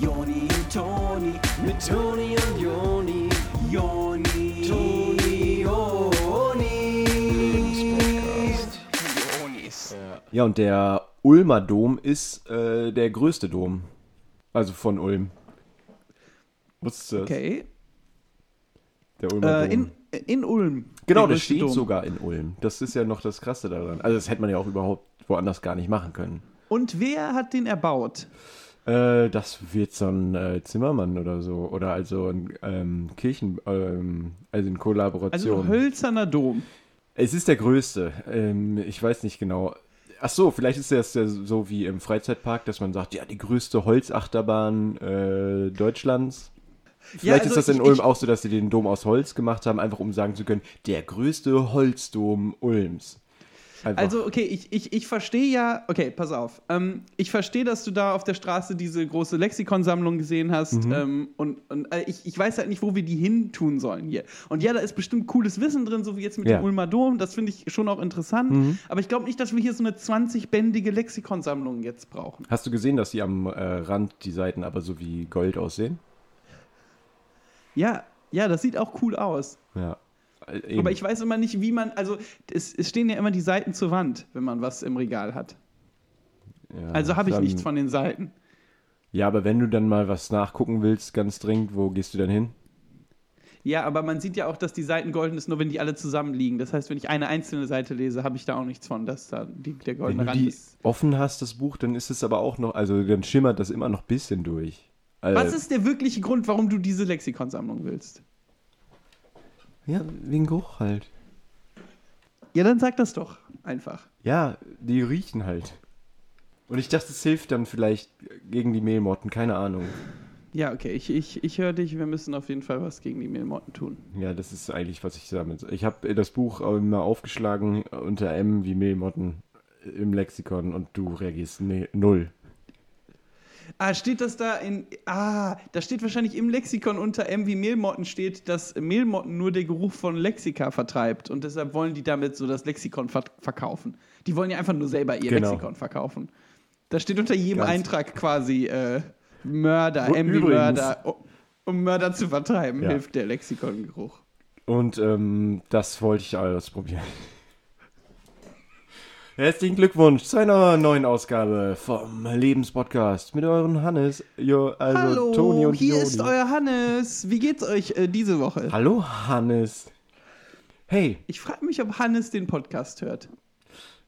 Joni und Toni, mit Toni und Joni, Joni, Toni, Joni. Jonis. Ja, und der Ulmer Dom ist äh, der größte Dom. Also von Ulm. Wusstest du das? Okay. Der Ulmer Äh, Dom. in, in Ulm. genau, Der das größte steht Dom. sogar in Ulm. Das ist ja noch das Krasse daran. Also das hätte man ja auch überhaupt woanders gar nicht machen können. Und wer hat den erbaut? Äh, das wird so ein äh, Zimmermann oder so. Oder also ein ähm, Kirchen, ähm, also in Kollaboration. Also hölzerner Dom. Es ist der größte. Ähm, ich weiß nicht genau. Ach so, vielleicht ist das ja so wie im Freizeitpark, dass man sagt, ja, die größte Holzachterbahn äh, Deutschlands. Vielleicht also ist das in ich- Ulm ich- auch so, dass sie den Dom aus Holz gemacht haben, einfach um sagen zu können, der größte Holzdom Ulms. Einfach. Also, okay, ich, ich, ich verstehe ja, okay, pass auf. Ähm, ich verstehe, dass du da auf der Straße diese große Lexikonsammlung gesehen hast. Mhm. Ähm, und und äh, ich, ich weiß halt nicht, wo wir die hin tun sollen hier. Und ja, da ist bestimmt cooles Wissen drin, so wie jetzt mit Ja. Mhm. dem Ulmer Dom. Das finde ich schon auch interessant. Aber ich glaube nicht, dass wir hier so eine 20-bändige Lexikonsammlung jetzt brauchen. Hast du gesehen, dass die am äh, Rand die Seiten aber so wie Gold aussehen? Ja, ja, das sieht auch cool aus. Ja. Äh, eben. Aber ich weiß immer nicht, wie man, also es, es stehen ja immer die Seiten zur Wand, wenn man was im Regal hat. Ja, Also habe ich nichts von den Seiten. Ja, aber wenn du dann mal was nachgucken willst, ganz dringend, wo gehst du dann hin? Ja, aber man sieht ja auch, dass die Seiten golden ist, nur wenn die alle zusammenliegen. Das heißt, wenn ich eine einzelne Seite lese, habe ich da auch nichts von, dass da die, der Wenn goldene du Rand die ist. offen hast, das Buch, dann ist es aber auch noch, also dann schimmert das immer noch ein bisschen durch. Also, Was ist der wirkliche Grund, warum du diese Lexikonsammlung willst? Ja, wegen Geruch halt. Ja, dann sag das doch einfach. Ja, die riechen halt. Und ich dachte, es hilft dann vielleicht gegen die Mehlmotten, keine Ahnung. Ja, okay, ich, ich, ich höre dich. Wir müssen auf jeden Fall was gegen die Mehlmotten tun. Ja, das ist eigentlich, was ich damit. Ich habe das Buch immer aufgeschlagen unter M wie Mehlmotten im Lexikon und du reagierst ne, null. Ah, steht das da in. Ah, da steht wahrscheinlich im Lexikon unter M wie Mehlmotten steht, dass Mehlmotten nur der Geruch von Lexika vertreibt. Und deshalb wollen die damit so das Lexikon ver verkaufen. Die wollen ja einfach nur selber ihr Genau. Lexikon verkaufen. Da steht unter jedem Ganz- Eintrag quasi äh, Mörder, Wo- M wie übrigens- Mörder. Um- Um Mörder zu vertreiben, Ja. hilft der Lexikongeruch. Und ähm, das wollte ich ausprobieren. Herzlichen Glückwunsch zu einer neuen Ausgabe vom Lebenspodcast mit euren Hannes, jo, also Hallo, Toni und hier Joni. ist euer Hannes. Wie geht's euch äh, diese Woche? Hallo Hannes. Hey, Ich frage mich, ob Hannes den Podcast hört.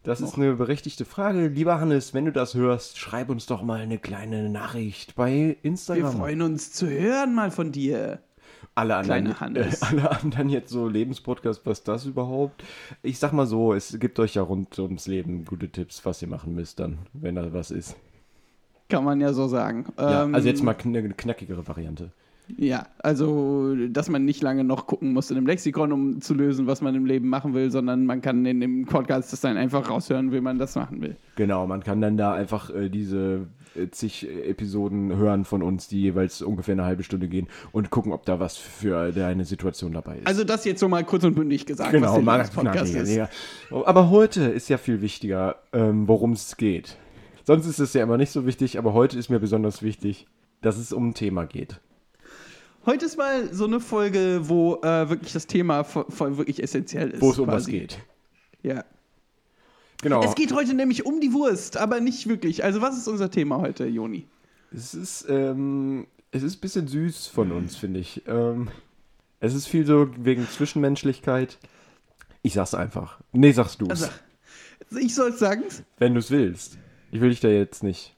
das ist eine berechtigte Frage. Lieber Hannes, wenn du das hörst, schreib uns doch mal eine kleine Nachricht bei Wir Instagram. freuen uns zu hören mal von dir. Alle anderen. Äh, alle anderen jetzt so Lebenspodcast, was das überhaupt? Ich sag mal so, es gibt euch ja rund ums Leben gute Tipps, was ihr machen müsst dann, wenn da was ist. Kann man ja so sagen. Ja, Ähm, also jetzt mal kn eine knackigere Variante. Ja, also, dass man nicht lange noch gucken muss in einem Lexikon, um zu lösen, was man im Leben machen will, sondern man kann in dem Podcast das dann einfach raushören, wie man das machen will. Genau, man kann dann da einfach äh, diese zig äh, Episoden hören von uns, die jeweils ungefähr eine halbe Stunde gehen und gucken, ob da was für deine Situation dabei ist. Also, das jetzt so mal kurz und bündig gesagt, genau, was mal der Podcast knackiger, ist. ja. Aber heute ist ja viel wichtiger, ähm, worum es geht. Sonst ist es ja immer nicht so wichtig, aber heute ist mir besonders wichtig, dass es um ein Thema geht. Heute ist mal so eine Folge, wo äh, wirklich das Thema voll, voll wirklich essentiell ist. Wo es um was geht. Ja. Genau. Es geht heute nämlich um die Wurst, aber nicht wirklich. Also, was ist unser Thema heute, Joni? Es ist, ähm, es ist ein bisschen süß von uns, finde ich. Ähm, es ist viel so wegen Zwischenmenschlichkeit. Ich sag's einfach. Nee, sagst du's. Also, ich soll sagen, wenn du's willst. Ich will dich da jetzt nicht.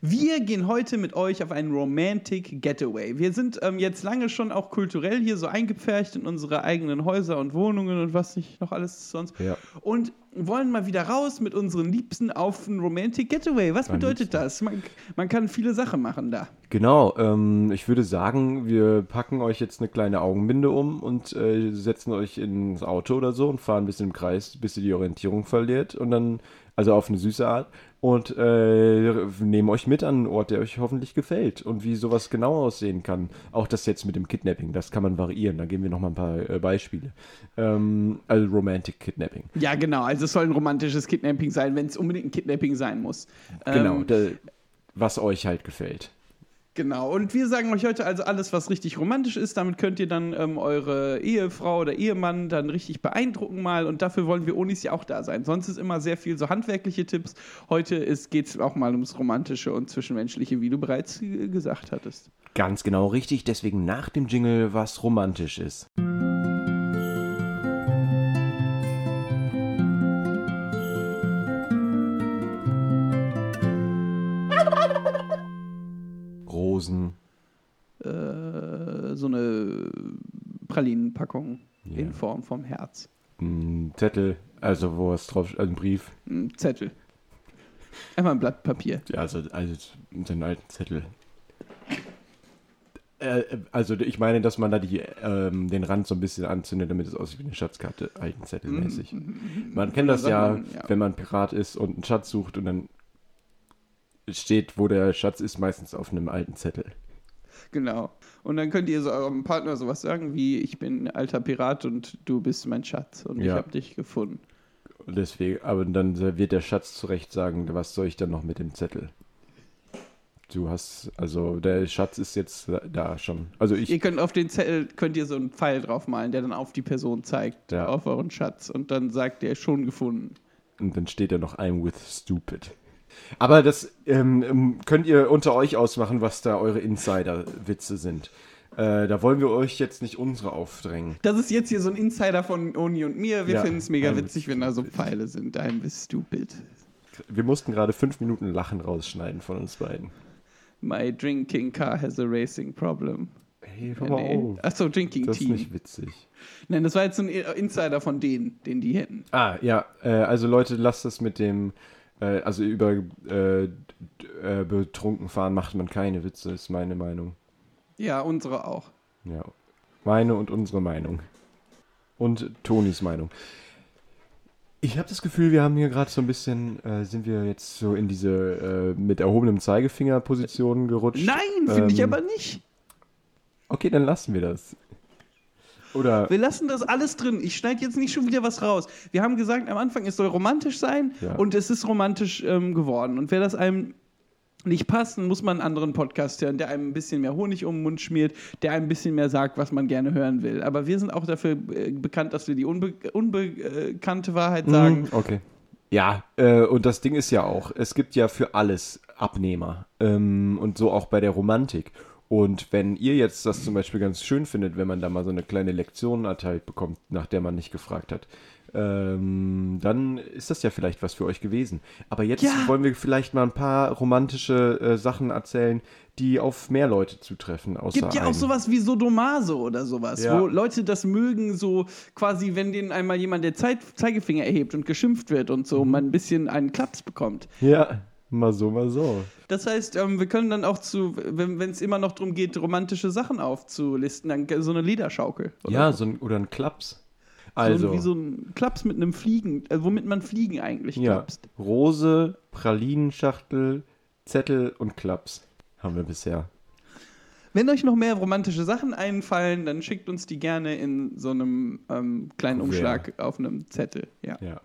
Wir gehen heute mit euch auf einen Romantic Getaway. Wir sind ähm, jetzt lange schon auch kulturell hier so eingepfercht in unsere eigenen Häuser und Wohnungen und was nicht noch alles sonst. Ja. Und wollen mal wieder raus mit unseren Liebsten auf ein Romantic Getaway. Was Mein bedeutet Liebsten. das? Man, man kann viele Sachen machen da. Genau, ähm, ich würde sagen, wir packen euch jetzt eine kleine Augenbinde um und äh, setzen euch ins Auto oder so und fahren ein bisschen im Kreis, bis ihr die Orientierung verliert und dann, also auf eine süße Art und äh, nehmen euch mit an einen Ort, der euch hoffentlich gefällt und wie sowas genau aussehen kann. Auch das jetzt mit dem Kidnapping, das kann man variieren, da geben wir nochmal ein paar äh, Beispiele. Ähm, also Romantic Kidnapping. Ja, genau. Also es soll ein romantisches Kidnapping sein, wenn es unbedingt ein Kidnapping sein muss. Genau, Ähm, der, was euch halt gefällt. Genau, und wir sagen euch heute also alles, was richtig romantisch ist. Damit könnt ihr dann ähm, eure Ehefrau oder Ehemann dann richtig beeindrucken mal. Und dafür wollen wir Onis ja auch da sein. Sonst ist immer sehr viel so handwerkliche Tipps. Heute geht es auch mal ums Romantische und Zwischenmenschliche, wie du bereits äh, gesagt hattest. Ganz genau richtig, deswegen nach dem Jingle was romantisch ist. Rosen. Äh, so eine Pralinenpackung Ja. in Form vom Herz. Ein Zettel, also wo es drauf ein Brief. Ein Zettel. Einmal ein Blatt Papier. Ja, also, also den alten Zettel. Äh, also ich meine, dass man da die, ähm, den Rand so ein bisschen anzündet, damit es aussieht wie eine Schatzkarte, alten Zettelmäßig. Man kennt das Sagt ja, man, ja. wenn man Pirat ist und einen Schatz sucht und dann steht, wo der Schatz ist, meistens auf einem alten Zettel. Genau. Und dann könnt ihr so eurem Partner sowas sagen wie, ich bin ein alter Pirat und du bist mein Schatz und ich Ja. habe dich gefunden. Und deswegen, aber dann wird der Schatz zurecht sagen, was soll ich dann noch mit dem Zettel? Du hast, also der Schatz ist jetzt da schon. Also ich, Ihr könnt auf den Zettel, könnt ihr so einen Pfeil draufmalen, der dann auf die Person zeigt, Ja. auf euren Schatz. Und dann sagt er, schon gefunden. Und dann steht da noch I'm with stupid. Aber das ähm, ähm, könnt ihr unter euch ausmachen, was da eure Insider-Witze sind. Äh, da wollen wir euch jetzt nicht unsere aufdrängen. Das ist jetzt hier so ein Insider von Oni und mir. Wir Ja, finden es mega I'm witzig, wenn da so Pfeile sind. I'm stupid. Wir mussten gerade fünf Minuten Lachen rausschneiden von uns beiden. My drinking car has a racing problem. Hey, Ja, nee. Achso, Drinking Das ist Team. nicht witzig. Nein, das war jetzt so ein Insider von denen, den die hätten. Ah, ja, äh, also Leute, lasst das mit dem, äh, also über äh, äh, betrunken fahren macht man keine Witze, ist meine Meinung. Ja, unsere auch. Ja, meine und unsere Meinung. Und Tonis Meinung. Ich habe das Gefühl, wir haben hier gerade so ein bisschen, äh, sind wir jetzt so in diese äh, mit erhobenem Zeigefinger Position gerutscht. Nein, finde ich Ähm, aber nicht. Okay, dann lassen wir das. Oder, Wir lassen das alles drin. Ich schneide jetzt nicht schon wieder was raus. Wir haben gesagt, am Anfang es soll romantisch sein Ja. und es ist romantisch ähm, geworden. Und wer das einem nicht passt, dann muss man einen anderen Podcast hören, der einem ein bisschen mehr Honig um den Mund schmiert, der einem ein bisschen mehr sagt, was man gerne hören will. Aber wir sind auch dafür äh, bekannt, dass wir die unbe unbekannte Wahrheit sagen. Mhm, okay. Ja, äh, und das Ding ist ja auch, es gibt ja für alles Abnehmer. Ähm, und so auch bei der Romantik. Und wenn ihr jetzt das zum Beispiel ganz schön findet, wenn man da mal so eine kleine Lektion erteilt bekommt, nach der man nicht gefragt hat, ähm, dann ist das ja vielleicht was für euch gewesen. Aber jetzt Ja. wollen wir vielleicht mal ein paar romantische äh, Sachen erzählen, die auf mehr Leute zutreffen. Außer gibt ja auch einem. sowas wie Sodomaso oder sowas, Ja. wo Leute das mögen, so quasi, wenn denen einmal jemand der Zeit Zeigefinger erhebt und geschimpft wird und Mhm. so, man ein bisschen einen Klaps bekommt. Ja, mal so, mal so. Das heißt, ähm, wir können dann auch zu, wenn es immer noch darum geht, romantische Sachen aufzulisten, dann so eine Liederschaukel. Oder Ja, so. so ein, oder ein Klaps. So Also. ein- wie so ein Klaps mit einem Fliegen, äh, womit man Fliegen eigentlich Ja, klapst. Rose, Pralinenschachtel, Zettel und Klaps haben wir bisher. Wenn euch noch mehr romantische Sachen einfallen, dann schickt uns die gerne in so einem ähm, kleinen. Umschlag auf einem Zettel. Ja. Ja.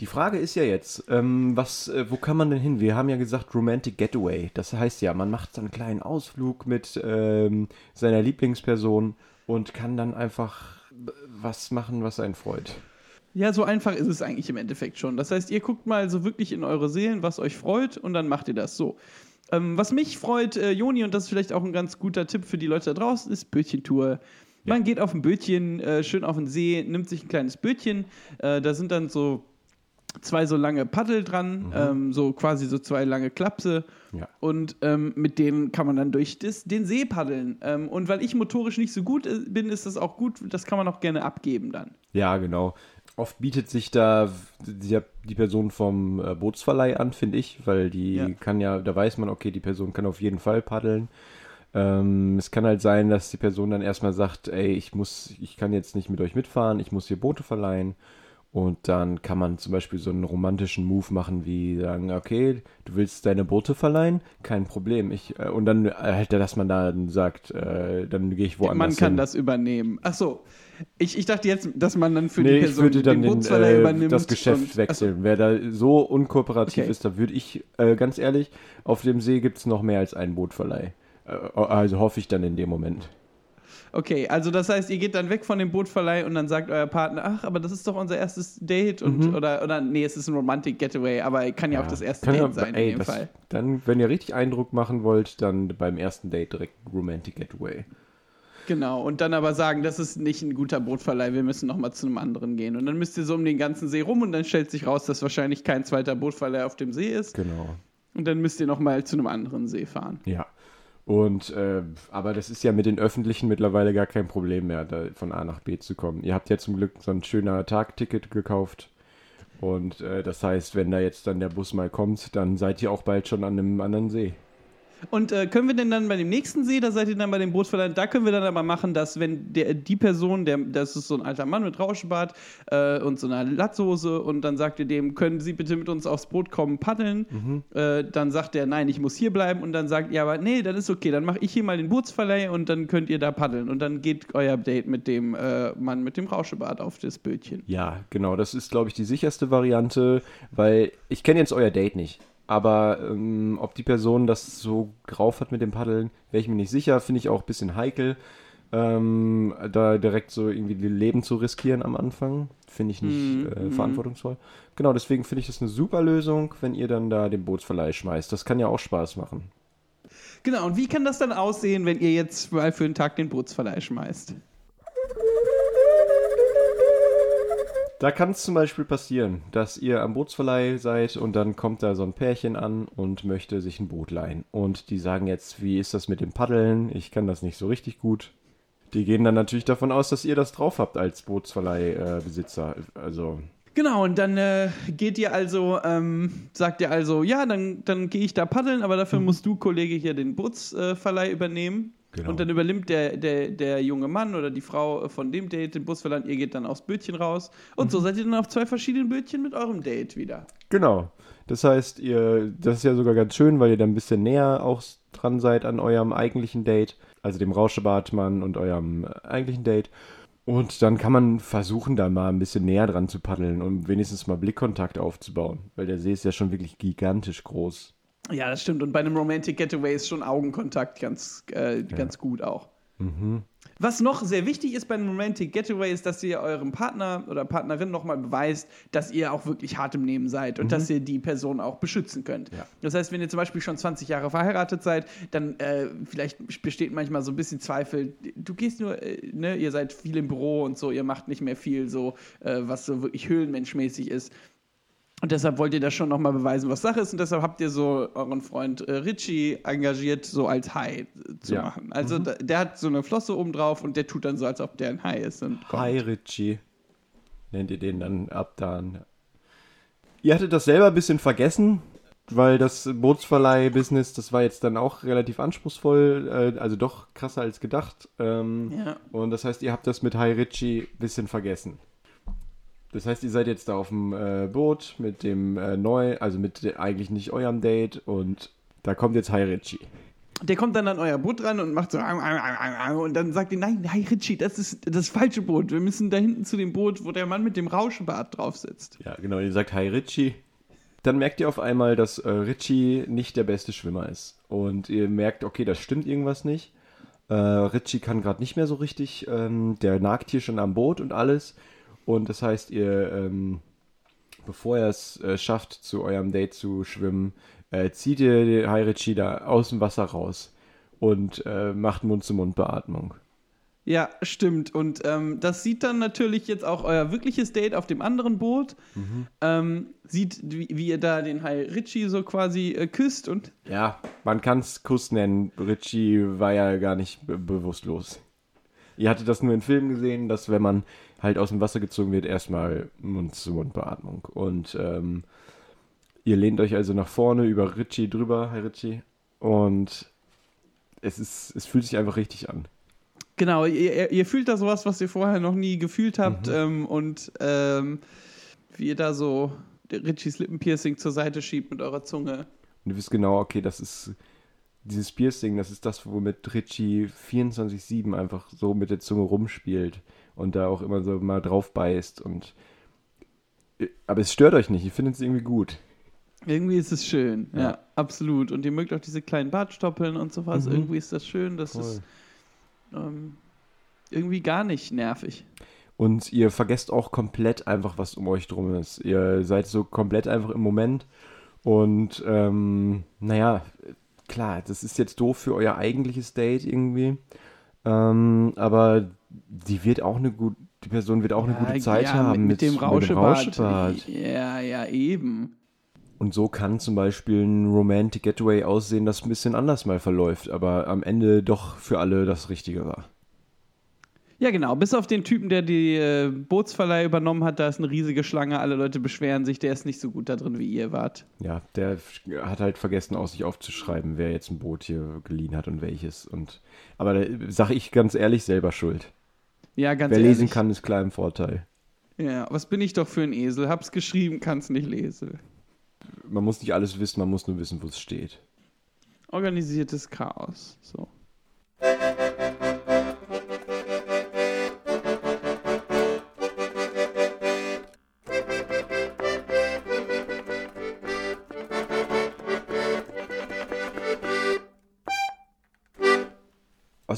Die Frage ist ja jetzt, ähm, was, äh, wo kann man denn hin? Wir haben ja gesagt Romantic Getaway. Das heißt ja, man macht so einen kleinen Ausflug mit ähm, seiner Lieblingsperson und kann dann einfach äh, was machen, was einen freut. Ja, so einfach ist es eigentlich im Endeffekt schon. Das heißt, ihr guckt mal so wirklich in eure Seelen, was euch freut, und dann macht ihr das so. Ähm, was mich freut, äh, Joni, und das ist vielleicht auch ein ganz guter Tipp für die Leute da draußen, ist Bötchentour. Man geht auf ein Bötchen, äh, schön auf den See, nimmt sich ein kleines Bötchen. Äh, da sind dann so zwei so lange Paddel dran, ähm, so quasi so zwei lange Klapse. Ja. Und ähm, mit denen kann man dann durch das, den See paddeln. Ähm, und weil ich motorisch nicht so gut äh, bin, ist das auch gut. Das kann man auch gerne abgeben dann. Ja, genau. Oft bietet sich da die, die Person vom äh, Bootsverleih an, finde ich, weil die Ja. kann ja, da weiß man, okay, die Person kann auf jeden Fall paddeln. Ähm, es kann halt sein, dass die Person dann erstmal sagt, ey, ich muss, ich kann jetzt nicht mit euch mitfahren, ich muss hier Boote verleihen. Und dann kann man zum Beispiel so einen romantischen Move machen, wie sagen, okay, du willst deine Boote verleihen? Kein Problem. Ich, äh, und dann halt, dass man dann sagt, äh, dann gehe ich woanders Man kann hin. das übernehmen. Ach so. Ich, ich dachte jetzt, dass man dann für Nee, die ich Person würde dann den den, äh, übernimmt. das Geschäft und- wechseln. Wer da so unkooperativ Okay. ist, da würde ich, äh, ganz ehrlich, auf dem See gibt es noch mehr als einen Bootverleih. Äh, also hoffe ich dann in dem Moment. Okay, also das heißt, ihr geht dann weg von dem Bootverleih und dann sagt euer Partner, ach, aber das ist doch unser erstes Date und oder oder nee, es ist ein Romantic Getaway, aber kann ja, auch das erste Mhm. Date ja- sein ey, in dem das, Fall. Dann, wenn ihr richtig Eindruck machen wollt, dann beim ersten Date direkt Romantic Getaway. Genau, und dann aber sagen, das ist nicht ein guter Bootverleih, wir müssen nochmal zu einem anderen gehen. Und dann müsst ihr so um den ganzen See rum und dann stellt sich raus, dass wahrscheinlich kein zweiter Bootverleih auf dem See ist. Genau. Und dann müsst ihr nochmal zu einem anderen See fahren. Ja. Und, äh, aber das ist ja mit den Öffentlichen mittlerweile gar kein Problem mehr, da von A nach B zu kommen. Ihr habt ja zum Glück so ein schöner Tagticket gekauft. Und äh, das heißt, wenn da jetzt dann der Bus mal kommt, dann seid ihr auch bald schon an einem anderen See. Und äh, können wir denn dann bei dem nächsten See, da seid ihr dann bei dem Bootverleih, da können wir dann aber machen, dass wenn der, die Person, der, das ist so ein alter Mann mit Rauschbart äh, und so einer Latzhose und dann sagt ihr dem, können Sie bitte mit uns aufs Boot kommen, paddeln? Äh, dann sagt er, nein, ich muss hier bleiben und dann sagt ihr aber, nee, das ist okay, dann mache ich hier mal den Bootsverleih und dann könnt ihr da paddeln und dann geht euer Date mit dem äh, Mann mit dem Rauschebart auf das Bötchen. Ja, genau. Das ist, glaube ich, die sicherste Variante, weil ich kenne jetzt euer Date nicht. Aber ähm, ob die Person das so drauf hat mit dem Paddeln, wäre ich mir nicht sicher. Finde ich auch ein bisschen heikel, ähm, da direkt so irgendwie die Leben zu riskieren am Anfang. Finde ich nicht äh, verantwortungsvoll. Genau, deswegen finde ich das eine super Lösung, wenn ihr dann da den Bootsverleih schmeißt. Das kann ja auch Spaß machen. Genau, und wie kann das dann aussehen, wenn ihr jetzt mal für einen Tag den Bootsverleih schmeißt? Da kann es zum Beispiel passieren, dass ihr am Bootsverleih seid und dann kommt da so ein Pärchen an und möchte sich ein Boot leihen. Und die sagen jetzt, wie ist das mit dem Paddeln? Ich kann das nicht so richtig gut. Die gehen dann natürlich davon aus, dass ihr das drauf habt als Bootsverleihbesitzer. also, Genau, und dann äh, geht ihr also, ähm, sagt ihr also, ja, dann, dann gehe ich da paddeln, aber dafür musst du, Kollege, hier den Bootsverleih äh, übernehmen. Genau. Und dann übernimmt der, der, der junge Mann oder die Frau von dem Date den Busverleih und ihr geht dann aufs Bötchen raus. Und so seid ihr dann auf zwei verschiedenen Bötchen mit eurem Date wieder. genau. Das heißt, ihr, das ist ja sogar ganz schön, weil ihr dann ein bisschen näher auch dran seid an eurem eigentlichen Date. Also dem Rauschebartmann und eurem eigentlichen Date. Und dann kann man versuchen, da mal ein bisschen näher dran zu paddeln, um wenigstens mal Blickkontakt aufzubauen. Weil der See ist ja schon wirklich gigantisch groß. Ja, das stimmt. Und bei einem Romantic Getaway ist schon Augenkontakt ganz, äh, ganz gut auch. Was noch sehr wichtig ist bei einem Romantic Getaway ist, dass ihr eurem Partner oder Partnerin nochmal beweist, dass ihr auch wirklich hart im Nehmen seid und dass ihr die Person auch beschützen könnt. Ja. Das heißt, wenn ihr zum Beispiel schon 20 Jahre verheiratet seid, dann äh, vielleicht besteht manchmal so ein bisschen Zweifel. Du gehst nur, äh, ne, ihr seid viel im Büro und so, ihr macht nicht mehr viel so, äh, was so wirklich höhlenmenschmäßig ist. Und deshalb wollt ihr das schon nochmal beweisen, was Sache ist. Und deshalb habt ihr so euren Freund äh, Richie engagiert, so als Hai äh, zu Ja. machen. Also da, der hat so eine Flosse oben drauf und der tut dann so, als ob der ein Hai ist. Und kommt. Hi Richie. Nennt ihr den dann ab dann. Ihr hattet das selber ein bisschen vergessen, weil das Bootsverleih-Business, das war jetzt dann auch relativ anspruchsvoll, äh, also doch krasser als gedacht. Ähm, Ja. Und das heißt, ihr habt das mit Hi Richie ein bisschen vergessen. Das heißt, ihr seid jetzt da auf dem äh, Boot mit dem äh, neu, also mit de- eigentlich nicht eurem Date und da kommt jetzt Hi Richie. Der kommt dann an euer Boot ran und macht so und dann sagt ihr, nein, nein, Richie, das ist das falsche Boot. Wir müssen da hinten zu dem Boot, wo der Mann mit dem Rauschebart drauf sitzt. Ja, genau, ihr sagt Hi Richie. Dann merkt ihr auf einmal, dass äh, Richie nicht der beste Schwimmer ist. Und ihr merkt, okay, das stimmt irgendwas nicht. Äh, Richie kann gerade nicht mehr so richtig. Ähm, der nagt hier schon am Boot und alles. Und das heißt, ihr, ähm, bevor er es äh, schafft, zu eurem Date zu schwimmen, äh, zieht ihr den Hi Richie da aus dem Wasser raus und äh, macht Mund-zu-Mund-Beatmung. Ja, stimmt. Und ähm, das sieht dann natürlich jetzt auch euer wirkliches Date auf dem anderen Boot. Ähm, sieht, wie, wie ihr da den Hai Richie so quasi äh, küsst und Ja, man kann es Kuss nennen. Richie war ja gar nicht be bewusstlos. Ihr hattet das nur in Filmen gesehen, dass wenn man halt aus dem Wasser gezogen wird, erstmal Mund-zu-Mund-Beatmung. Und ähm, ihr lehnt euch also nach vorne über Richie drüber, Herr Richie. Und es, ist, es fühlt sich einfach richtig an. Genau, ihr, ihr- ihr fühlt da sowas, was ihr vorher noch nie gefühlt habt. Ähm, und ähm, wie ihr da so Richies Lippenpiercing zur Seite schiebt mit eurer Zunge. Und du wisst genau, okay, das ist dieses Piercing, das ist das, womit Richie 24-7 einfach so mit der Zunge rumspielt und da auch immer so mal drauf beißt und äh, aber es stört euch nicht, ihr findet es irgendwie gut. Irgendwie ist es schön, ja. Ja. absolut. Und ihr mögt auch diese kleinen Bartstoppeln und sowas. Mhm. Irgendwie ist das schön, das Voll. ist ähm, irgendwie gar nicht nervig. Und ihr vergesst auch komplett einfach, was um euch drum ist. Ihr seid so komplett einfach im Moment. Und ähm, naja, klar, das ist jetzt doof für euer eigentliches Date irgendwie. Ähm, aber die wird auch eine gute, die Person wird auch eine gute Zeit ja, haben mit, mit dem Rauschebart. Rauschebart. Ja, ja, eben. Und so kann zum Beispiel ein Romantic Getaway aussehen, das ein bisschen anders mal verläuft, aber am Ende doch für alle das Richtige war. Ja, genau. Bis auf den Typen, der die äh, Bootsverleih übernommen hat, da ist eine riesige Schlange. Alle Leute beschweren sich, der ist nicht so gut da drin, wie ihr wart. Ja, der hat halt vergessen, aus sich aufzuschreiben, wer jetzt ein Boot hier geliehen hat und welches. Und aber da sage ich ganz ehrlich selber schuld. Ja, ganz wer ehrlich. lesen kann, ist klar im Vorteil. Ja, was bin ich doch für ein Esel? Hab's geschrieben, kann's nicht lesen. Man muss nicht alles wissen, man muss nur wissen, wo es steht. Organisiertes Chaos. So.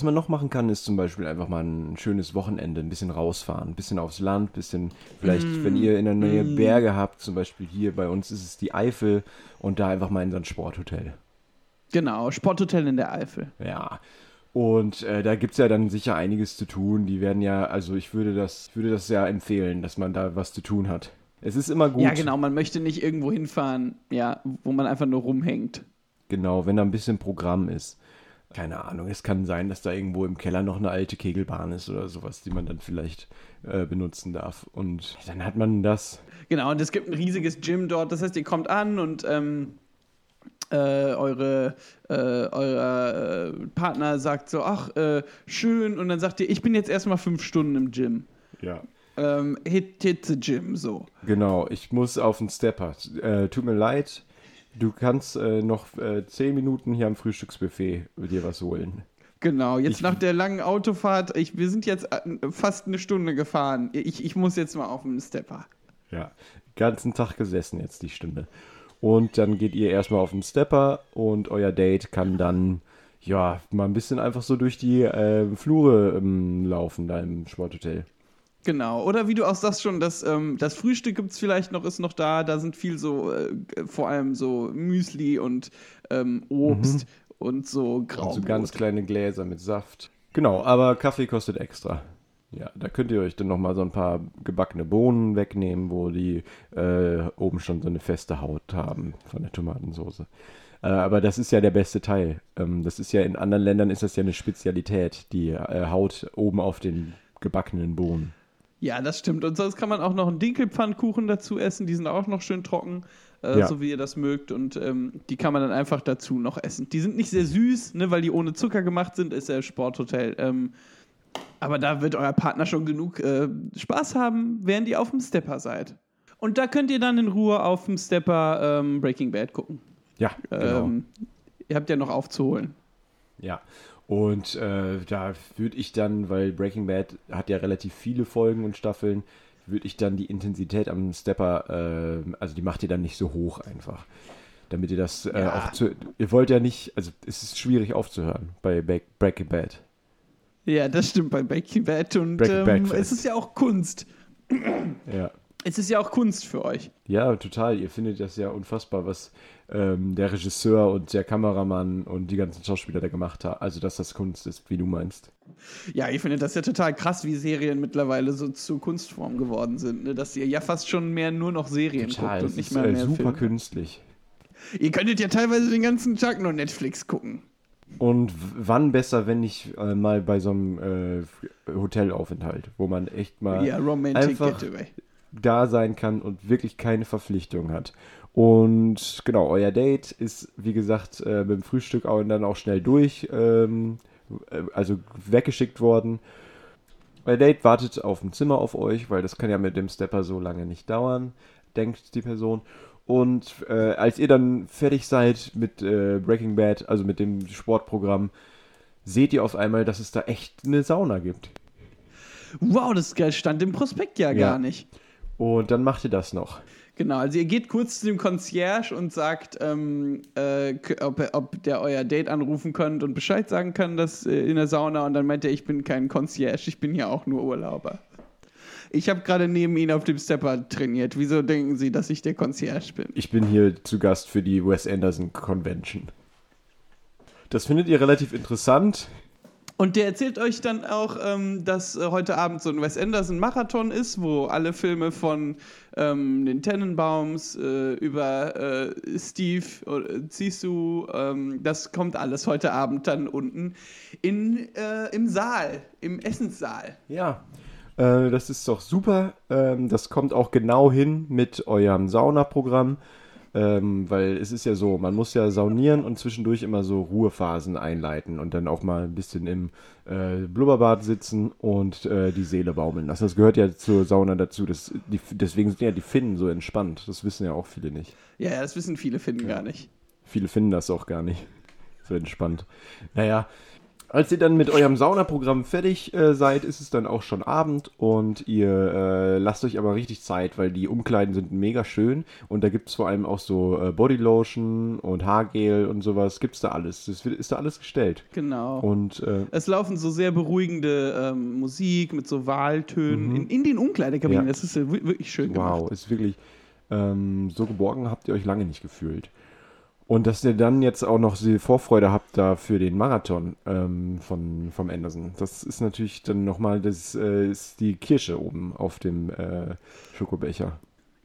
Was man noch machen kann, ist zum Beispiel einfach mal ein schönes Wochenende, ein bisschen rausfahren, ein bisschen aufs Land, ein bisschen, vielleicht, Mm. wenn ihr in der Nähe Berge habt, zum Beispiel hier bei uns ist es die Eifel und da einfach mal in so ein Sporthotel. Genau, Sporthotel in der Eifel. Ja. Und äh, da gibt es ja dann sicher einiges zu tun. Die werden ja, also ich würde das, ich würde das ja empfehlen, dass man da was zu tun hat. Es ist immer gut. Ja, genau, man möchte nicht irgendwo hinfahren, ja, wo man einfach nur rumhängt. Genau, wenn da ein bisschen Programm ist. Keine Ahnung, es kann sein, dass da irgendwo im Keller noch eine alte Kegelbahn ist oder sowas, die man dann vielleicht äh, benutzen darf. Und dann hat man das. Genau, und es gibt ein riesiges Gym dort. Das heißt, ihr kommt an und ähm, äh, eure, äh, euer äh, Partner sagt so, ach, äh, schön. Und dann sagt ihr, ich bin jetzt erstmal fünf Stunden im Gym. Ja. Ähm, hit, hit the Gym, so. Genau, ich muss auf den Stepper. Äh, tut mir leid, du kannst äh, noch äh, zehn Minuten hier am Frühstücksbuffet dir was holen. Genau, jetzt Ich- nach der langen Autofahrt, ich, wir sind jetzt äh, fast eine Stunde gefahren. Ich, ich muss jetzt mal auf den Stepper. Ja, ganzen Tag gesessen jetzt die Stunde. Und dann geht ihr erstmal auf den Stepper und euer Date kann dann, ja, mal ein bisschen einfach so durch die äh, Flure ähm, laufen da im Sporthotel. Genau. Oder wie du auch sagst schon, das, ähm, das Frühstück gibt es vielleicht noch, ist noch da. Da sind viel so, äh, vor allem so Müsli und ähm, Obst und so Und Graubrot. so ganz kleine Gläser mit Saft. Genau, aber Kaffee kostet extra. Ja, da könnt ihr euch dann nochmal so ein paar gebackene Bohnen wegnehmen, wo die äh, oben schon so eine feste Haut haben von der Tomatensauce. Äh, aber das ist ja der beste Teil. Ähm, das ist ja in anderen Ländern ist das ja eine Spezialität, die äh, Haut oben auf den gebackenen Bohnen. Ja, das stimmt. Und sonst kann man auch noch einen Dinkelpfannkuchen dazu essen. Die sind auch noch schön trocken, äh, Ja. so wie ihr das mögt. Und ähm, die kann man dann einfach dazu noch essen. Die sind nicht sehr süß, ne, weil die ohne Zucker gemacht sind, ist ja Sporthotel. Ähm, aber da wird euer Partner schon genug äh, Spaß haben, während ihr auf dem Stepper seid. Und da könnt ihr dann in Ruhe auf dem Stepper ähm, Breaking Bad gucken. Ja, genau. Ähm, ihr habt ja noch aufzuholen. Ja, und äh, da würde ich dann, weil Breaking Bad hat ja relativ viele Folgen und Staffeln, würde ich dann die Intensität am Stepper, äh, also die macht ihr dann nicht so hoch einfach. Damit ihr das äh, Ja. auch zu. Ihr wollt ja nicht, also es ist schwierig aufzuhören bei Breaking Bad. Ja, das stimmt bei Breaking Bad. Und Breaking ähm, Breakfast. es ist ja auch Kunst. Ja. Es ist ja auch Kunst für euch. Ja, total. Ihr findet das ja unfassbar, was ähm, der Regisseur und der Kameramann und die ganzen Schauspieler da gemacht haben. Also, dass das Kunst ist, wie du meinst. Ja, ich finde das ja total krass, wie Serien mittlerweile so zu Kunstform geworden sind. Ne? Dass ihr ja fast schon mehr nur noch Serien Total. guckt und nicht ist mehr äh, mehr super Filme. künstlich. Ihr könntet ja teilweise den ganzen Tag nur Netflix gucken. Und wann besser, wenn nicht äh, mal bei so einem äh, Hotelaufenthalt, wo man echt mal ja, Romantic einfach Getaway. Da sein kann und wirklich keine Verpflichtung hat. Und genau, euer Date ist, wie gesagt, äh, mit dem Frühstück auch dann auch schnell durch, ähm, äh, also weggeschickt worden. Euer Date wartet auf dem Zimmer auf euch, weil das kann ja mit dem Stepper so lange nicht dauern, denkt die Person. Und äh, als ihr dann fertig seid mit äh, Breaking Bad, also mit dem Sportprogramm, seht ihr auf einmal, dass es da echt eine Sauna gibt. Wow, das stand im Prospekt ja, Ja. gar nicht. Und dann macht ihr das noch. Genau, also ihr geht kurz zu dem Concierge und sagt, ähm, äh, ob, ob der euer Date anrufen könnt und Bescheid sagen kann, dass äh, in der Sauna. Und dann meint er, ich bin kein Concierge, ich bin ja auch nur Urlauber. Ich habe gerade neben Ihnen auf dem Stepper trainiert. Wieso denken Sie, dass ich der Concierge bin? Ich bin hier zu Gast für die Wes Anderson Convention. Das findet ihr relativ interessant. Und der erzählt euch dann auch, ähm, dass äh, heute Abend so ein Wes Anderson Marathon ist, wo alle Filme von ähm, den Tannenbaums äh, über äh, Steve oder Sisu, ähm, das kommt alles heute Abend dann unten in, äh, im Saal, im Essenssaal. Ja, äh, das ist doch super. Ähm, das kommt auch genau hin mit eurem Saunaprogramm. Ähm, weil es ist ja so, man muss ja saunieren und zwischendurch immer so Ruhephasen einleiten und dann auch mal ein bisschen im äh, Blubberbad sitzen und äh, die Seele baumeln lassen. Das gehört ja zur Sauna dazu. Das, die, deswegen sind ja die Finnen so entspannt. Das wissen ja auch viele nicht. Ja, ja, das wissen viele Finden gar nicht. Viele finden das auch gar nicht. So entspannt. Naja, als ihr dann mit eurem Saunaprogramm fertig äh, seid, ist es dann auch schon Abend und ihr äh, lasst euch aber richtig Zeit, weil die Umkleiden sind mega schön und da gibt es vor allem auch so äh, Bodylotion und Haargel und sowas. Gibt's da alles. Das wird, ist da alles gestellt. Genau. Und äh, es laufen so sehr beruhigende ähm, Musik mit so Wahltönen in, in den Umkleidekabinen. Mhm. Ja. Das ist wirklich schön gemacht. wow, ist wirklich ähm, so geborgen habt ihr euch lange nicht gefühlt. Und dass ihr dann jetzt auch noch die Vorfreude habt da für den Marathon ähm, von, vom Anderson, das ist natürlich dann nochmal, das äh, ist die Kirsche oben auf dem äh, Schokobecher.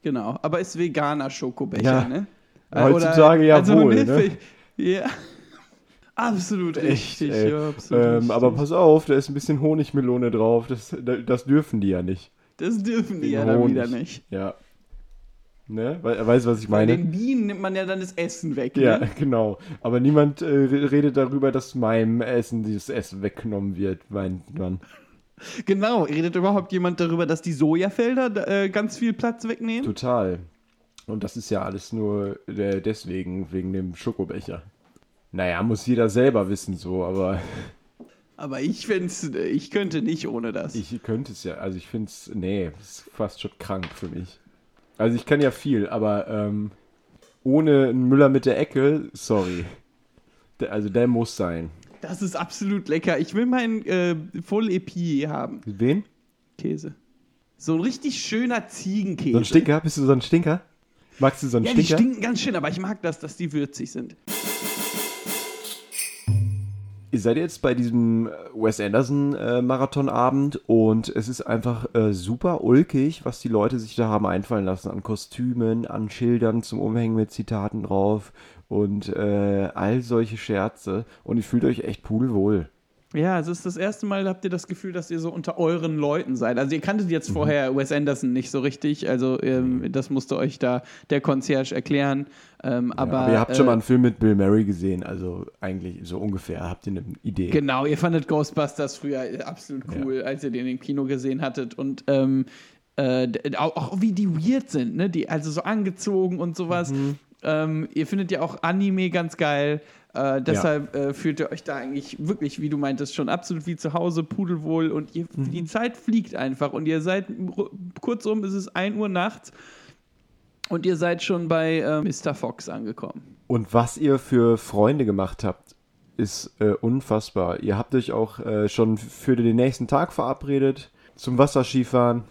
Genau, aber ist veganer Schokobecher, Ja. ne? Heutzutage ja also wohl, ne? Ja. Absolut Echt, richtig. Ja, absolut Ähm, richtig. aber pass auf, da ist ein bisschen Honigmelone drauf, das, das dürfen die ja nicht. das dürfen die Den ja dann Honig. wieder nicht. Ja. Ne? We weißt du, was ich Bei meine? den Bienen nimmt man ja dann das Essen weg. Ja, Ne? genau. Aber niemand äh, re- redet darüber, dass meinem Essen dieses Essen weggenommen wird, meint man. Genau. Redet überhaupt jemand darüber, dass die Sojafelder äh, ganz viel Platz wegnehmen? Total. Und das ist ja alles nur äh, deswegen, wegen dem Schokobecher. Naja, muss jeder selber wissen, so, aber Aber ich find's, ich könnte nicht ohne das. ich könnte es ja, also ich finde es, nee, ist fast schon krank für mich. Also ich kann ja viel, aber ähm, ohne einen Müller mit der Ecke, sorry. Der, also der muss sein. Das ist absolut lecker. Ich will meinen äh, Full Epi haben. Wen? Käse. So ein richtig schöner Ziegenkäse. So ein Stinker? Bist du so ein Stinker? Magst du so einen Ja, die Stinker? stinken ganz schön, aber ich mag das, dass die würzig sind. Ihr seid jetzt bei diesem äh, Wes Anderson äh, Marathonabend und es ist einfach äh, super ulkig, was die Leute sich da haben einfallen lassen an Kostümen, an Schildern zum Umhängen mit Zitaten drauf und äh, all solche Scherze und ihr fühlt euch echt pudelwohl. Ja, es ist das erste Mal, habt ihr das Gefühl, dass ihr so unter euren Leuten seid. Also ihr kanntet Mhm. jetzt vorher Wes Anderson nicht so richtig, also ähm, das musste euch da der Concierge erklären. Ähm, aber, Aber, ihr habt schon äh, mal einen Film mit Bill Murray gesehen, also eigentlich so ungefähr habt ihr eine Idee. Genau, ihr fandet Ghostbusters früher äh, absolut cool, als ihr den im Kino gesehen hattet. Und ähm, äh, auch, auch wie die weird sind, ne? Die, also so angezogen und sowas. Mhm. Ähm, ihr findet ja auch Anime ganz geil. Äh, deshalb äh, fühlt ihr euch da eigentlich wirklich, wie du meintest, schon absolut wie zu Hause, pudelwohl und ihr, Mhm. die Zeit fliegt einfach und ihr seid, kurzum ist es 1 Uhr nachts und ihr seid schon bei äh, Mr. Fox angekommen. Und was ihr für Freunde gemacht habt, ist äh, unfassbar. Ihr habt euch auch äh, schon für den nächsten Tag verabredet zum Wasserskifahren.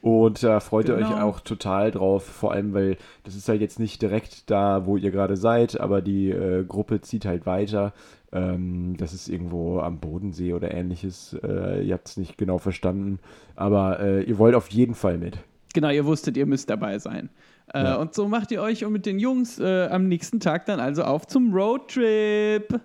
Und da freut ihr euch Genau. auch total drauf, vor allem weil das ist halt jetzt nicht direkt da, wo ihr gerade seid, aber die äh, Gruppe zieht halt weiter. Ähm, das ist irgendwo am Bodensee oder ähnliches. Äh, ihr habt es nicht genau verstanden, aber äh, ihr wollt auf jeden Fall mit. Genau, ihr wusstet, ihr müsst dabei sein. Äh, Ja. Und so macht ihr euch und mit den Jungs äh, am nächsten Tag dann also auf zum Roadtrip.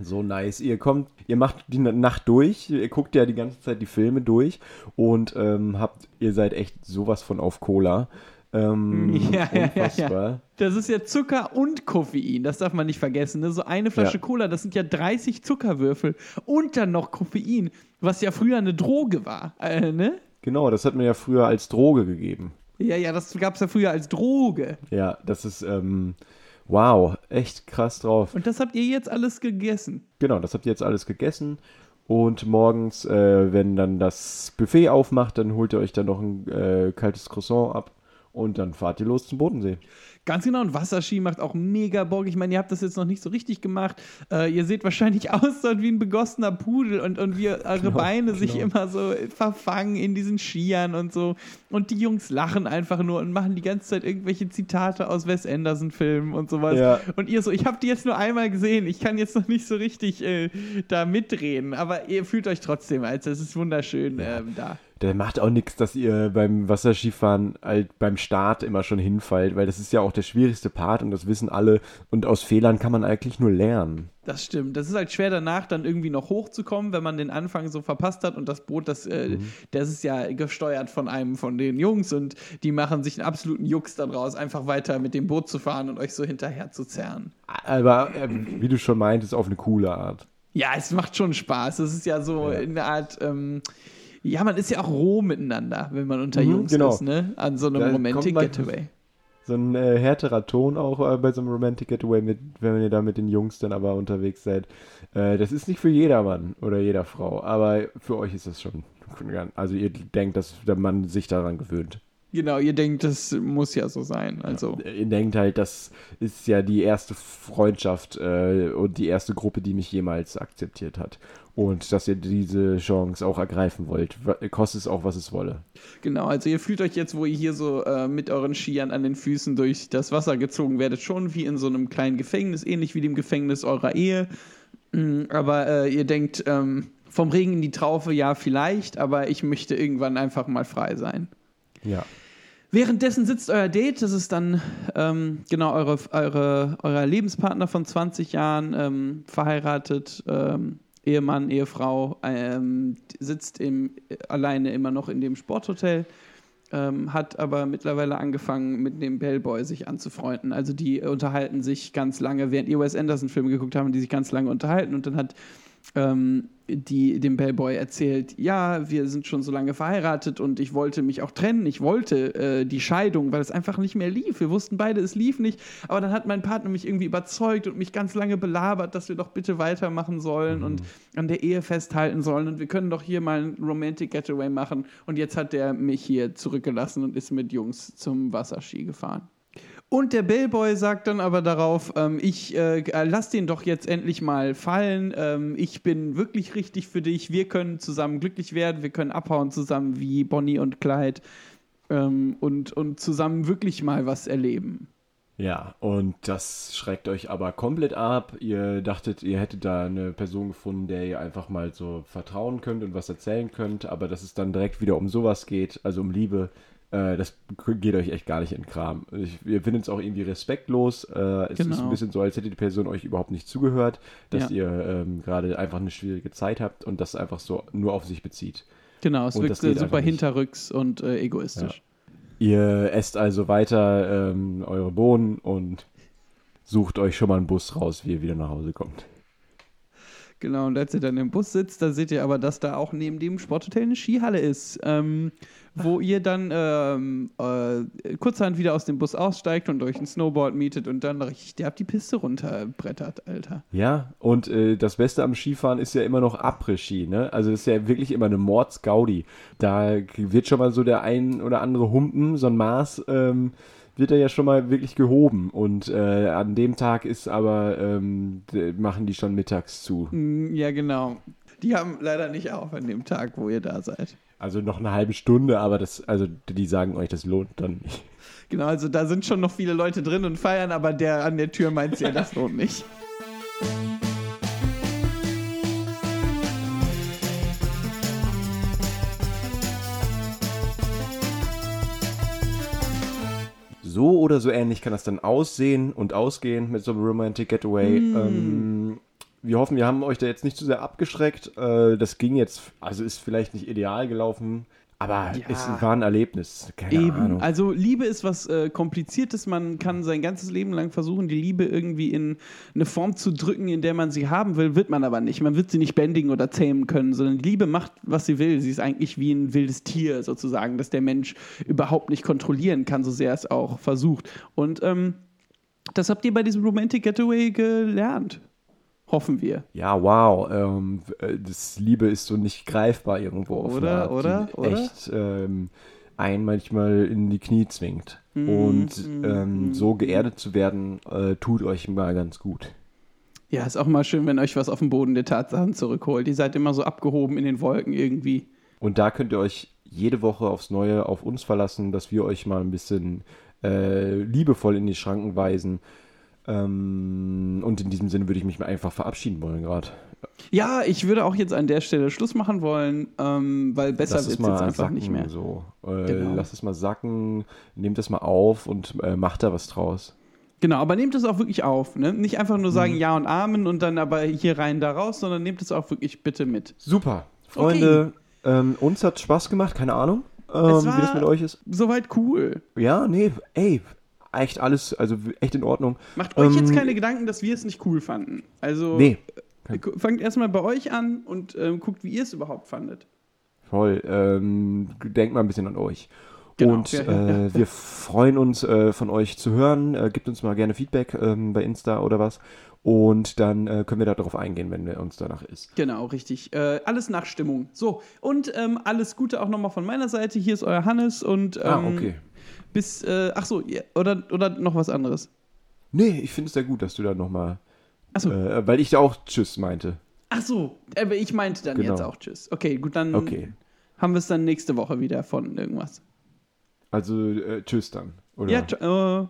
So nice. Ihr kommt, ihr macht die Na- Nacht durch, ihr guckt ja die ganze Zeit die Filme durch und ähm, habt, ihr seid echt sowas von auf Cola. Ähm, Ja, ja, ja, ja. unfassbar. Das ist ja Zucker und Koffein, das darf man nicht vergessen. Ne? So eine Flasche Ja. Cola, das sind ja 30 Zuckerwürfel und dann noch Koffein, was ja früher eine Droge war. Äh, ne? Genau, das hat man ja früher als Droge gegeben. Ja, ja, das gab es ja früher als Droge. Ja, das ist, ähm, wow, echt krass drauf. Und das habt ihr jetzt alles gegessen. Genau, das habt ihr jetzt alles gegessen. Und morgens, äh, wenn dann das Buffet aufmacht, dann holt ihr euch dann noch ein äh, kaltes Croissant ab und dann fahrt ihr los zum Bodensee. Ganz genau, und Wasserski macht auch mega Bock. Ich meine, ihr habt das jetzt noch nicht so richtig gemacht. Äh, ihr seht wahrscheinlich aus dort wie ein begossener Pudel und, und wie eure Genau, Beine sich genau. immer so verfangen in diesen Skiern und so. Und die Jungs lachen einfach nur und machen die ganze Zeit irgendwelche Zitate aus Wes Anderson-Filmen und sowas. Ja. Und ihr so, ich habe die jetzt nur einmal gesehen. Ich kann jetzt noch nicht so richtig äh, da mitreden. Aber ihr fühlt euch trotzdem, als es ist wunderschön ähm, da. Der macht auch nichts, dass ihr beim Wasserskifahren halt beim Start immer schon hinfallt, weil das ist ja auch der schwierigste Part und das wissen alle. Und aus Fehlern kann man eigentlich nur lernen. Das stimmt. Das ist halt schwer danach dann irgendwie noch hochzukommen, wenn man den Anfang so verpasst hat und das Boot, das, äh, das ist ja gesteuert von einem von den Jungs und die machen sich einen absoluten Jux daraus, einfach weiter mit dem Boot zu fahren und euch so hinterher zu zerren. Aber äh, wie du schon meintest, auf eine coole Art. Ja, es macht schon Spaß. Es ist ja so Ja. in der Art, ähm, ja, man ist ja auch roh miteinander, wenn man unter Mhm, Jungs genau. ist, ne? An so einem Da Romantic Getaway. So ein äh, härterer Ton auch äh, bei so einem Romantic Getaway, mit, wenn ihr da mit den Jungs dann aber unterwegs seid. Äh, das ist nicht für jedermann oder jeder Frau, aber für euch ist das schon. Also ihr denkt, dass der Mann sich daran gewöhnt. Genau, ihr denkt, das muss ja so sein. Also. Ihr denkt halt, das ist ja die erste Freundschaft äh, und die erste Gruppe, die mich jemals akzeptiert hat. Und dass ihr diese Chance auch ergreifen wollt, kostet es auch, was es wolle. Genau, also ihr fühlt euch jetzt, wo ihr hier so äh, mit euren Skiern an den Füßen durch das Wasser gezogen werdet, schon wie in so einem kleinen Gefängnis, ähnlich wie dem Gefängnis eurer Ehe. Mm, Aber äh, ihr denkt, ähm, vom Regen in die Traufe, ja, vielleicht, aber ich möchte irgendwann einfach mal frei sein. Ja. Währenddessen sitzt euer Date, das ist dann ähm, genau eure, eure, euer Lebenspartner von 20 Jahren, ähm, verheiratet, ähm, Ehemann, Ehefrau, ähm, sitzt im, alleine immer noch in dem Sporthotel, ähm, hat aber mittlerweile angefangen, mit dem Bellboy sich anzufreunden. Also die unterhalten sich ganz lange, während ihr Wes Anderson-Filme geguckt haben, die sich ganz lange unterhalten und dann hat ähm, die dem Bellboy erzählt, ja, wir sind schon so lange verheiratet und ich wollte mich auch trennen. Ich wollte äh, die Scheidung, weil es einfach nicht mehr lief. Wir wussten beide, es lief nicht. Aber dann hat mein Partner mich irgendwie überzeugt und mich ganz lange belabert, dass wir doch bitte weitermachen sollen und an der Ehe festhalten sollen. Und wir können doch hier mal ein Romantic Getaway machen. Und jetzt hat der mich hier zurückgelassen und ist mit Jungs zum Wasserski gefahren. Und der Bellboy sagt dann aber darauf, ähm, ich äh, äh, lass den doch jetzt endlich mal fallen. Ähm, ich bin wirklich richtig für dich. Wir können zusammen glücklich werden. Wir können abhauen zusammen wie Bonnie und Clyde ähm, und, und zusammen wirklich mal was erleben. Ja, und das schreckt euch aber komplett ab. Ihr dachtet, ihr hättet da eine Person gefunden, der ihr einfach mal so vertrauen könnt und was erzählen könnt, aber dass es dann direkt wieder um sowas geht, also um Liebe, äh, das geht euch echt gar nicht in den Kram. Ich, ihr findet es auch irgendwie respektlos. Äh, es ist Genau. ein bisschen so, als hätte die Person euch überhaupt nicht zugehört, dass Ja. ihr ähm, gerade einfach eine schwierige Zeit habt und das einfach so nur auf sich bezieht. Genau, es Und geht super hinterrücks und äh, egoistisch. Ihr esst also weiter ähm, eure Bohnen und sucht euch schon mal einen Bus raus, wie ihr wieder nach Hause kommt. Genau, und als ihr dann im Bus sitzt, da seht ihr aber, dass da auch neben dem Sporthotel eine Skihalle ist, ähm, wo ihr dann ähm, äh, kurzerhand wieder aus dem Bus aussteigt und euch ein Snowboard mietet und dann richtig derb die Piste runterbrettert, Alter. Ja, und äh, das Beste am Skifahren ist ja immer noch Après-Ski, ne? Also es ist ja wirklich immer eine Mordsgaudi. Da wird schon mal so der ein oder andere Humpen, so ein Maß, ähm, wird da ja schon mal wirklich gehoben. Und äh, an dem Tag ist aber, ähm, machen die schon mittags zu. Mm, Ja, genau. Die haben leider nicht auf an dem Tag, wo ihr da seid. Also noch eine halbe Stunde, aber das, also die sagen euch, das lohnt dann nicht. Genau, also da sind schon noch viele Leute drin und feiern, aber der an der Tür meint ja, das lohnt nicht. So oder so ähnlich kann das dann aussehen und ausgehen mit so einem Romantic Getaway. Ähm, wir hoffen, wir haben euch da jetzt nicht zu sehr abgeschreckt. Äh, das ging jetzt, also ist vielleicht nicht ideal gelaufen, Aber Ja. es war ein Erlebnis. Keine Eben. Ahnung. Also Liebe ist was äh, Kompliziertes. Man kann sein ganzes Leben lang versuchen, die Liebe irgendwie in eine Form zu drücken, in der man sie haben will, wird man aber nicht. Man wird sie nicht bändigen oder zähmen können, sondern die Liebe macht, was sie will. Sie ist eigentlich wie ein wildes Tier sozusagen, das der Mensch überhaupt nicht kontrollieren kann, so sehr er es auch versucht. Und ähm, das habt ihr bei diesem Romantic Getaway gelernt. Hoffen wir. Ja, wow. Ähm, äh, das Liebe ist so nicht greifbar irgendwo. auf Oder, oder, oder? Echt ähm, einen manchmal in die Knie zwingt. Mhm, Und ähm, so geerdet zu werden, äh, tut euch mal ganz gut. Ja, ist auch mal schön, wenn euch was auf den Boden der Tatsachen zurückholt. Ihr seid immer so abgehoben in den Wolken irgendwie. Und da könnt ihr euch jede Woche aufs Neue auf uns verlassen, dass wir euch mal ein bisschen äh, liebevoll in die Schranken weisen. Ähm, und in diesem Sinne würde ich mich mal einfach verabschieden wollen gerade. Ja, ich würde auch jetzt an der Stelle Schluss machen wollen, ähm, weil besser wird es jetzt einfach sacken, nicht mehr. so. Äh, Genau. Lasst es mal sacken, nehmt es mal auf und äh, macht da was draus. Genau, aber nehmt es auch wirklich auf. Ne? Nicht einfach nur Mhm. sagen Ja und Amen und dann aber hier rein, da raus, sondern nehmt es auch wirklich bitte mit. Super. Freunde, ähm, uns hat Spaß gemacht, keine Ahnung, ähm, Es wie das mit euch ist. Soweit cool. Ja, nee, ey, echt alles, also echt in Ordnung. Macht euch jetzt Ähm, keine Gedanken, dass wir es nicht cool fanden. Also Nee, äh, fangt erstmal bei euch an und ähm, guckt, wie ihr es überhaupt fandet. voll. Ähm, denkt mal ein bisschen an euch. Genau, Und ja, ja, äh, wir freuen uns, äh, von euch zu hören. Äh, gebt uns mal gerne Feedback ähm, bei Insta oder was. Und dann äh, können wir darauf eingehen, wenn wir uns danach ist. Genau, richtig. Äh, alles nach Stimmung. So, und ähm, alles Gute auch nochmal von meiner Seite. Hier ist euer Hannes und ähm, ah, okay. Bis, äh, ach so, oder, oder noch was anderes. Nee, ich finde es sehr gut, dass du da nochmal, Ach so, äh, weil ich da auch Tschüss meinte. ach so, aber ich meinte dann Genau. jetzt auch Tschüss. Okay, gut, dann Okay. haben wir es dann nächste Woche wieder von irgendwas. Also äh, Tschüss dann. Oder? Ja, tsch- äh,